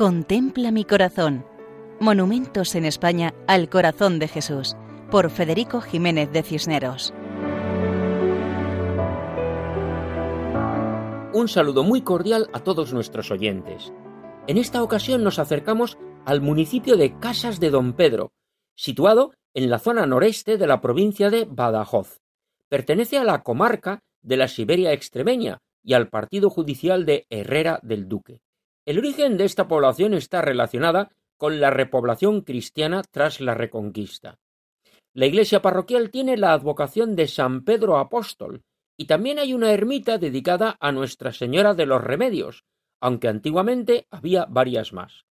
Contempla mi corazón. Monumentos en España al corazón de Jesús, por Federico Jiménez de Cisneros. Un saludo muy cordial a todos nuestros oyentes. En esta ocasión nos acercamos al municipio de Casas de Don Pedro, situado en la zona noreste de la provincia de Badajoz. Pertenece a la comarca de la Siberia extremeña y al partido judicial de Herrera del Duque. El origen de esta población está relacionada con la repoblación cristiana tras la Reconquista. La iglesia parroquial tiene la advocación de San Pedro Apóstol y también hay una ermita dedicada a Nuestra Señora de los Remedios, aunque antiguamente había varias más.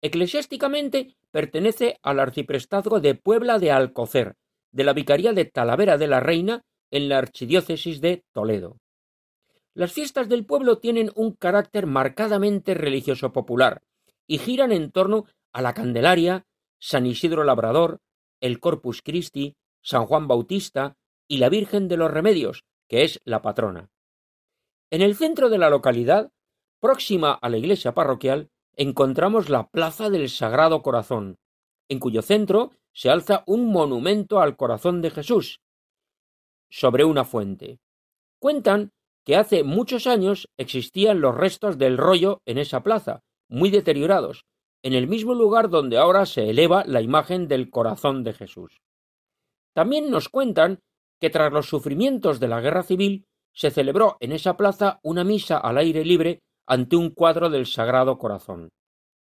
Eclesiásticamente pertenece al arciprestazgo de Puebla de Alcocer, de la Vicaría de Talavera de la Reina, en la archidiócesis de Toledo. Las fiestas del pueblo tienen un carácter marcadamente religioso popular y giran en torno a la Candelaria, San Isidro Labrador, el Corpus Christi, San Juan Bautista y la Virgen de los Remedios, que es la patrona. En el centro de la localidad, próxima a la iglesia parroquial, encontramos la Plaza del Sagrado Corazón, en cuyo centro se alza un monumento al corazón de Jesús, sobre una fuente. Cuentan que hace muchos años existían los restos del rollo en esa plaza, muy deteriorados, en el mismo lugar donde ahora se eleva la imagen del corazón de Jesús. También nos cuentan que tras los sufrimientos de la guerra civil se celebró en esa plaza una misa al aire libre ante un cuadro del Sagrado Corazón.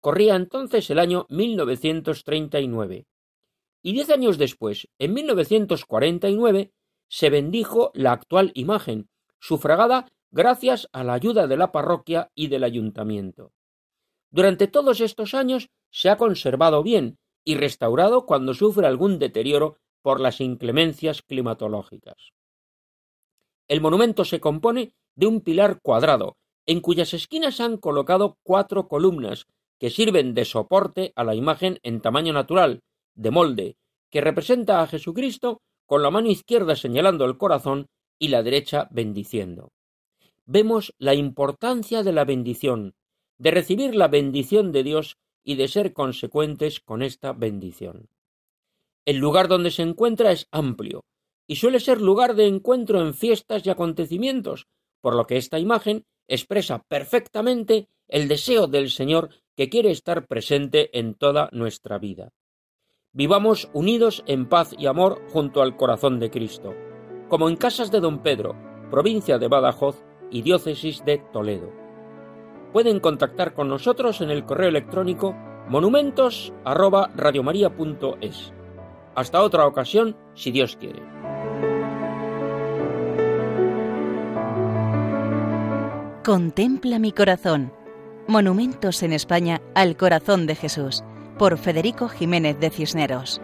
Corría entonces el año 1939. Y diez años después, en 1949, se bendijo la actual imagen, sufragada gracias a la ayuda de la parroquia y del ayuntamiento. Durante todos estos años se ha conservado bien y restaurado cuando sufre algún deterioro por las inclemencias climatológicas. El monumento se compone de un pilar cuadrado, en cuyas esquinas han colocado cuatro columnas que sirven de soporte a la imagen en tamaño natural, de molde, que representa a Jesucristo con la mano izquierda señalando el corazón y la derecha bendiciendo. Vemos la importancia de la bendición, de recibir la bendición de Dios y de ser consecuentes con esta bendición. El lugar donde se encuentra es amplio y suele ser lugar de encuentro en fiestas y acontecimientos, por lo que esta imagen expresa perfectamente el deseo del Señor que quiere estar presente en toda nuestra vida. Vivamos unidos en paz y amor junto al corazón de Cristo como en Casas de Don Pedro, provincia de Badajoz y diócesis de Toledo. Pueden contactar con nosotros en el correo electrónico monumentos@radiomaria.es. Hasta otra ocasión, si Dios quiere. Contempla mi corazón. Monumentos en España al corazón de Jesús, por Federico Jiménez de Cisneros.